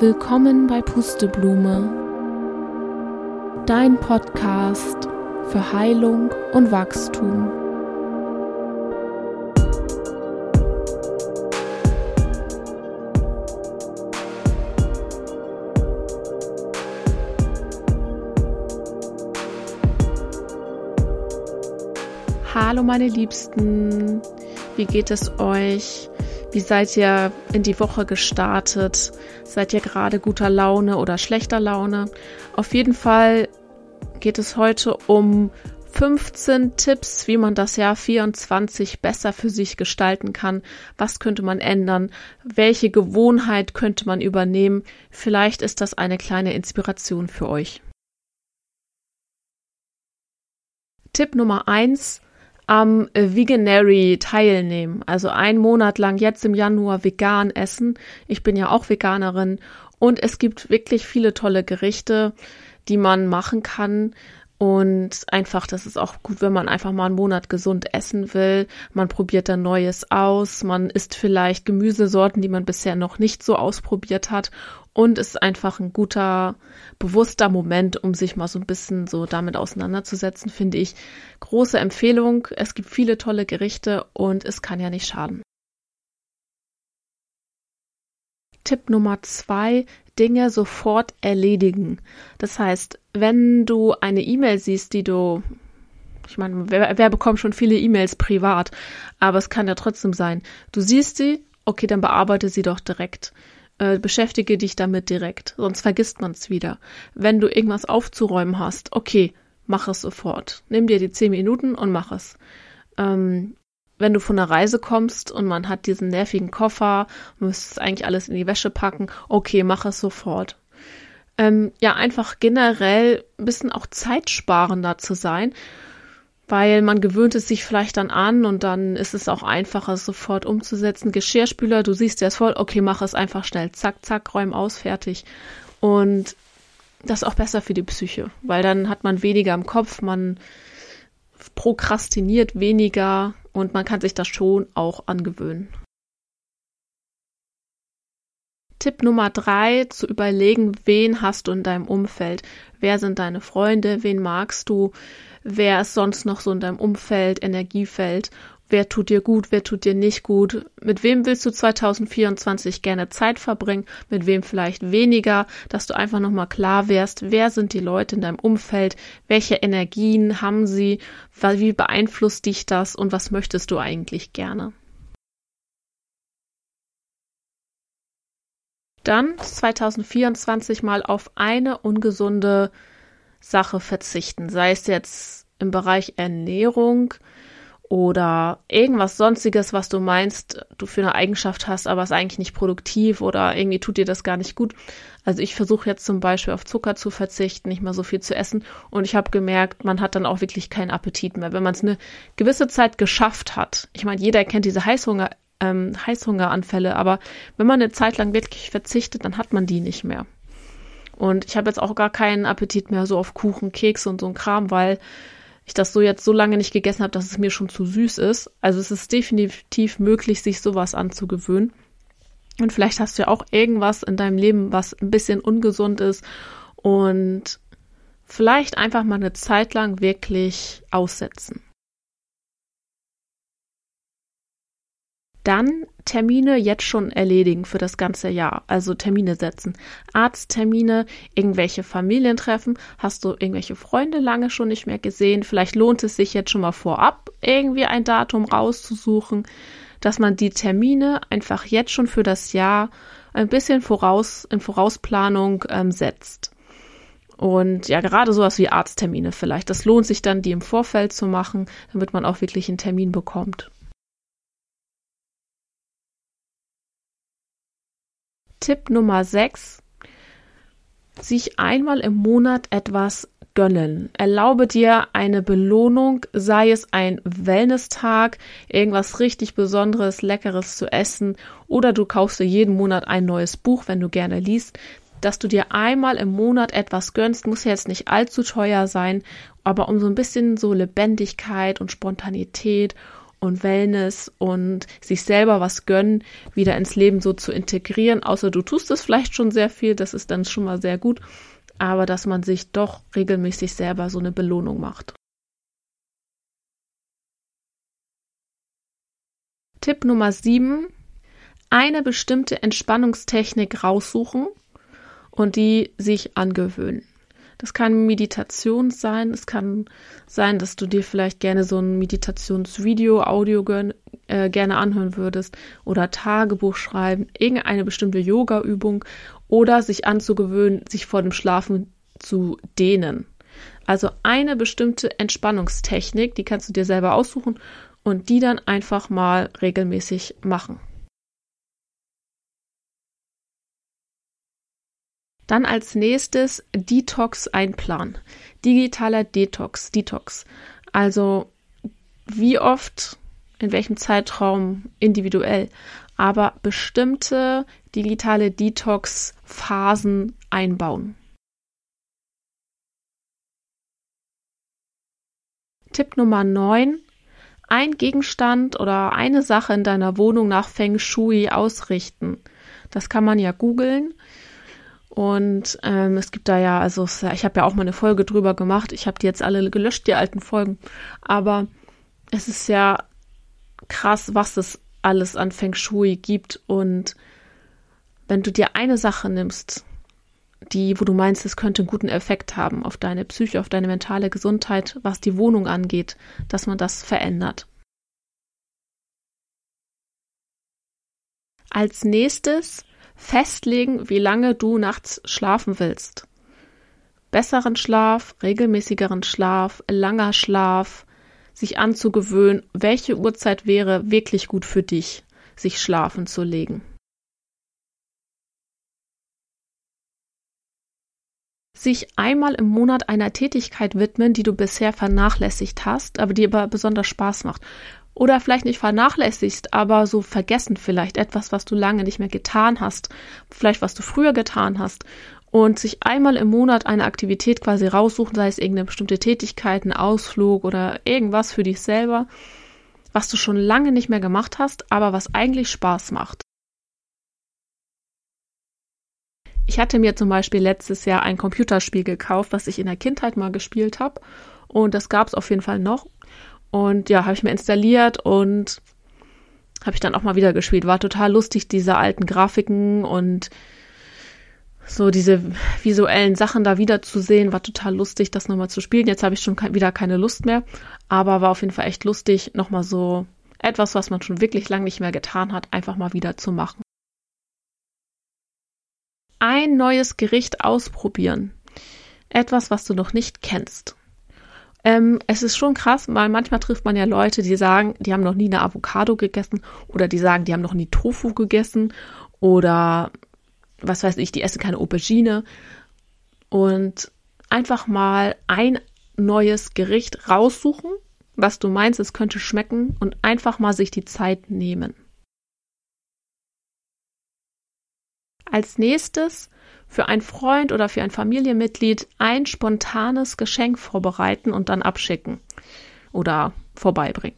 Willkommen bei Pusteblume, dein Podcast für Heilung und Wachstum. Hallo meine Liebsten, wie geht es euch? Wie seid ihr in die Woche gestartet? Seid ihr gerade guter Laune oder schlechter Laune? Auf jeden Fall geht es heute um 15 Tipps, wie man das Jahr 24 besser für sich gestalten kann. Was könnte man ändern? Welche Gewohnheit könnte man übernehmen? Vielleicht ist das eine kleine Inspiration für euch. Tipp Nummer eins am Veganary teilnehmen. Also einen Monat lang jetzt im Januar vegan essen. Ich bin ja auch Veganerin und es gibt wirklich viele tolle Gerichte, die man machen kann. Und einfach, das ist auch gut, wenn man einfach mal einen Monat gesund essen will. Man probiert dann Neues aus. Man isst vielleicht Gemüsesorten, die man bisher noch nicht so ausprobiert hat. Und es ist einfach ein guter, bewusster Moment, um sich mal so ein bisschen so damit auseinanderzusetzen, finde ich. Große Empfehlung. Es gibt viele tolle Gerichte und es kann ja nicht schaden. Tipp Nummer zwei, Dinge sofort erledigen. Das heißt, wenn du eine E-Mail siehst, die du, ich meine, wer, wer bekommt schon viele E-Mails privat, aber es kann ja trotzdem sein, du siehst sie, okay, dann bearbeite sie doch direkt. Äh, beschäftige dich damit direkt, sonst vergisst man es wieder. Wenn du irgendwas aufzuräumen hast, okay, mach es sofort. Nimm dir die zehn Minuten und mach es. Ähm, wenn du von der Reise kommst und man hat diesen nervigen Koffer, müsstest eigentlich alles in die Wäsche packen, okay, mach es sofort. Ähm, ja, einfach generell ein bisschen auch zeitsparender zu sein, weil man gewöhnt es sich vielleicht dann an und dann ist es auch einfacher, es sofort umzusetzen. Geschirrspüler, du siehst der ist voll, okay, mach es einfach schnell, zack, zack, räum aus, fertig. Und das ist auch besser für die Psyche, weil dann hat man weniger im Kopf, man prokrastiniert weniger und man kann sich das schon auch angewöhnen. Tipp Nummer drei, zu überlegen, wen hast du in deinem Umfeld? Wer sind deine Freunde? Wen magst du? Wer ist sonst noch so in deinem Umfeld, Energiefeld? wer tut dir gut, wer tut dir nicht gut, mit wem willst du 2024 gerne Zeit verbringen, mit wem vielleicht weniger, dass du einfach nochmal klar wärst, wer sind die Leute in deinem Umfeld, welche Energien haben sie, wie beeinflusst dich das? Und was möchtest du eigentlich gerne. Dann 2024 mal auf eine ungesunde Sache verzichten, sei es jetzt im Bereich Ernährung, oder irgendwas sonstiges, was du meinst, du für eine Eigenschaft hast, aber ist eigentlich nicht produktiv oder irgendwie tut dir das gar nicht gut. Also ich versuche jetzt zum Beispiel auf Zucker zu verzichten, nicht mehr so viel zu essen und ich habe gemerkt, man hat dann auch wirklich keinen Appetit mehr, wenn man es eine gewisse Zeit geschafft hat. Ich meine, jeder kennt diese Heißhunger, ähm, Heißhungeranfälle, aber wenn man eine Zeit lang wirklich verzichtet, dann hat man die nicht mehr. Und ich habe jetzt auch gar keinen Appetit mehr so auf Kuchen, Kekse und so ein Kram, weil ich das so jetzt so lange nicht gegessen habe, dass es mir schon zu süß ist. Also es ist definitiv möglich, sich sowas anzugewöhnen. Und vielleicht hast du ja auch irgendwas in deinem Leben, was ein bisschen ungesund ist und vielleicht einfach mal eine Zeit lang wirklich aussetzen. Dann Termine jetzt schon erledigen für das ganze Jahr. Also Termine setzen. Arzttermine, irgendwelche Familientreffen. Hast du irgendwelche Freunde lange schon nicht mehr gesehen? Vielleicht lohnt es sich jetzt schon mal vorab, irgendwie ein Datum rauszusuchen, dass man die Termine einfach jetzt schon für das Jahr ein bisschen voraus, in Vorausplanung ähm, setzt. Und ja, gerade sowas wie Arzttermine vielleicht. Das lohnt sich dann, die im Vorfeld zu machen, damit man auch wirklich einen Termin bekommt. Tipp Nummer 6. Sich einmal im Monat etwas gönnen. Erlaube dir eine Belohnung, sei es ein Wellness-Tag, irgendwas richtig Besonderes, Leckeres zu essen oder du kaufst dir jeden Monat ein neues Buch, wenn du gerne liest, dass du dir einmal im Monat etwas gönnst, muss jetzt nicht allzu teuer sein, aber um so ein bisschen so Lebendigkeit und Spontanität und Wellness und sich selber was gönnen, wieder ins Leben so zu integrieren. Außer du tust es vielleicht schon sehr viel, das ist dann schon mal sehr gut, aber dass man sich doch regelmäßig selber so eine Belohnung macht. Tipp Nummer 7. Eine bestimmte Entspannungstechnik raussuchen und die sich angewöhnen. Das kann Meditation sein. Es kann sein, dass du dir vielleicht gerne so ein Meditationsvideo, Audio äh, gerne anhören würdest oder Tagebuch schreiben, irgendeine bestimmte Yoga-Übung oder sich anzugewöhnen, sich vor dem Schlafen zu dehnen. Also eine bestimmte Entspannungstechnik, die kannst du dir selber aussuchen und die dann einfach mal regelmäßig machen. Dann als nächstes Detox einplanen. Digitaler Detox, Detox. Also wie oft, in welchem Zeitraum individuell, aber bestimmte digitale Detox-Phasen einbauen. Tipp Nummer 9. Ein Gegenstand oder eine Sache in deiner Wohnung nach Feng Shui ausrichten. Das kann man ja googeln. Und ähm, es gibt da ja, also ich habe ja auch mal eine Folge drüber gemacht. Ich habe die jetzt alle gelöscht, die alten Folgen. Aber es ist ja krass, was es alles an Feng Shui gibt. Und wenn du dir eine Sache nimmst, die, wo du meinst, es könnte einen guten Effekt haben auf deine Psyche, auf deine mentale Gesundheit, was die Wohnung angeht, dass man das verändert. Als nächstes festlegen, wie lange du nachts schlafen willst. Besseren Schlaf, regelmäßigeren Schlaf, langer Schlaf, sich anzugewöhnen, welche Uhrzeit wäre wirklich gut für dich, sich schlafen zu legen. Sich einmal im Monat einer Tätigkeit widmen, die du bisher vernachlässigt hast, aber die aber besonders Spaß macht oder vielleicht nicht vernachlässigst, aber so vergessen vielleicht etwas, was du lange nicht mehr getan hast, vielleicht was du früher getan hast und sich einmal im Monat eine Aktivität quasi raussuchen, sei es irgendeine bestimmte Tätigkeit, ein Ausflug oder irgendwas für dich selber, was du schon lange nicht mehr gemacht hast, aber was eigentlich Spaß macht. Ich hatte mir zum Beispiel letztes Jahr ein Computerspiel gekauft, was ich in der Kindheit mal gespielt habe. Und das gab es auf jeden Fall noch. Und ja, habe ich mir installiert und habe ich dann auch mal wieder gespielt. War total lustig, diese alten Grafiken und so diese visuellen Sachen da wieder zu sehen, war total lustig, das nochmal zu spielen. Jetzt habe ich schon wieder keine Lust mehr, aber war auf jeden Fall echt lustig, nochmal so etwas, was man schon wirklich lange nicht mehr getan hat, einfach mal wieder zu machen. Ein neues Gericht ausprobieren. Etwas, was du noch nicht kennst. Ähm, es ist schon krass, weil manchmal trifft man ja Leute, die sagen, die haben noch nie eine Avocado gegessen oder die sagen, die haben noch nie Tofu gegessen oder was weiß ich, die essen keine Aubergine und einfach mal ein neues Gericht raussuchen, was du meinst, es könnte schmecken und einfach mal sich die Zeit nehmen. Als nächstes für einen Freund oder für ein Familienmitglied ein spontanes Geschenk vorbereiten und dann abschicken oder vorbeibringen.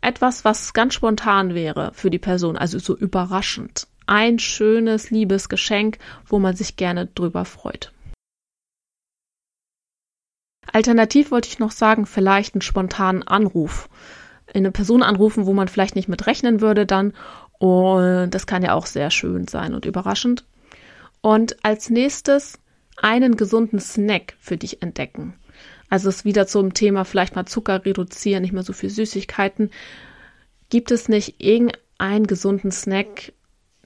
Etwas, was ganz spontan wäre für die Person, also so überraschend. Ein schönes, liebes Geschenk, wo man sich gerne drüber freut. Alternativ wollte ich noch sagen, vielleicht einen spontanen Anruf. Eine Person anrufen, wo man vielleicht nicht mit rechnen würde dann. Und das kann ja auch sehr schön sein und überraschend. Und als nächstes einen gesunden Snack für dich entdecken. Also es wieder zum Thema vielleicht mal Zucker reduzieren, nicht mehr so viel Süßigkeiten. Gibt es nicht irgendeinen gesunden Snack,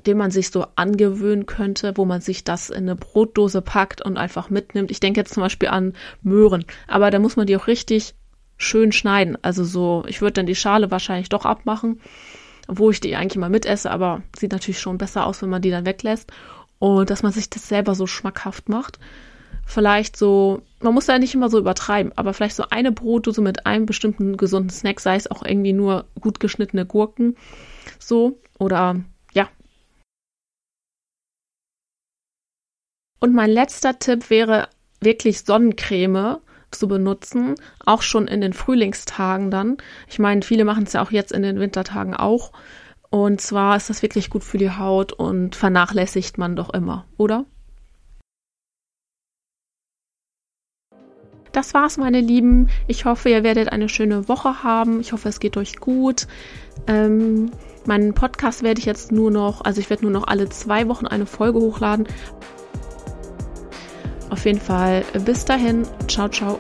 den man sich so angewöhnen könnte, wo man sich das in eine Brotdose packt und einfach mitnimmt? Ich denke jetzt zum Beispiel an Möhren, aber da muss man die auch richtig schön schneiden. Also so, ich würde dann die Schale wahrscheinlich doch abmachen, wo ich die eigentlich mal mitesse, aber sieht natürlich schon besser aus, wenn man die dann weglässt und dass man sich das selber so schmackhaft macht. Vielleicht so, man muss ja nicht immer so übertreiben, aber vielleicht so eine Brotdose mit einem bestimmten gesunden Snack, sei es auch irgendwie nur gut geschnittene Gurken, so oder ja. Und mein letzter Tipp wäre wirklich Sonnencreme zu benutzen, auch schon in den Frühlingstagen dann. Ich meine, viele machen es ja auch jetzt in den Wintertagen auch. Und zwar ist das wirklich gut für die Haut und vernachlässigt man doch immer, oder? Das war's, meine Lieben. Ich hoffe, ihr werdet eine schöne Woche haben. Ich hoffe, es geht euch gut. Ähm, meinen Podcast werde ich jetzt nur noch, also ich werde nur noch alle zwei Wochen eine Folge hochladen. Auf jeden Fall bis dahin. Ciao, ciao.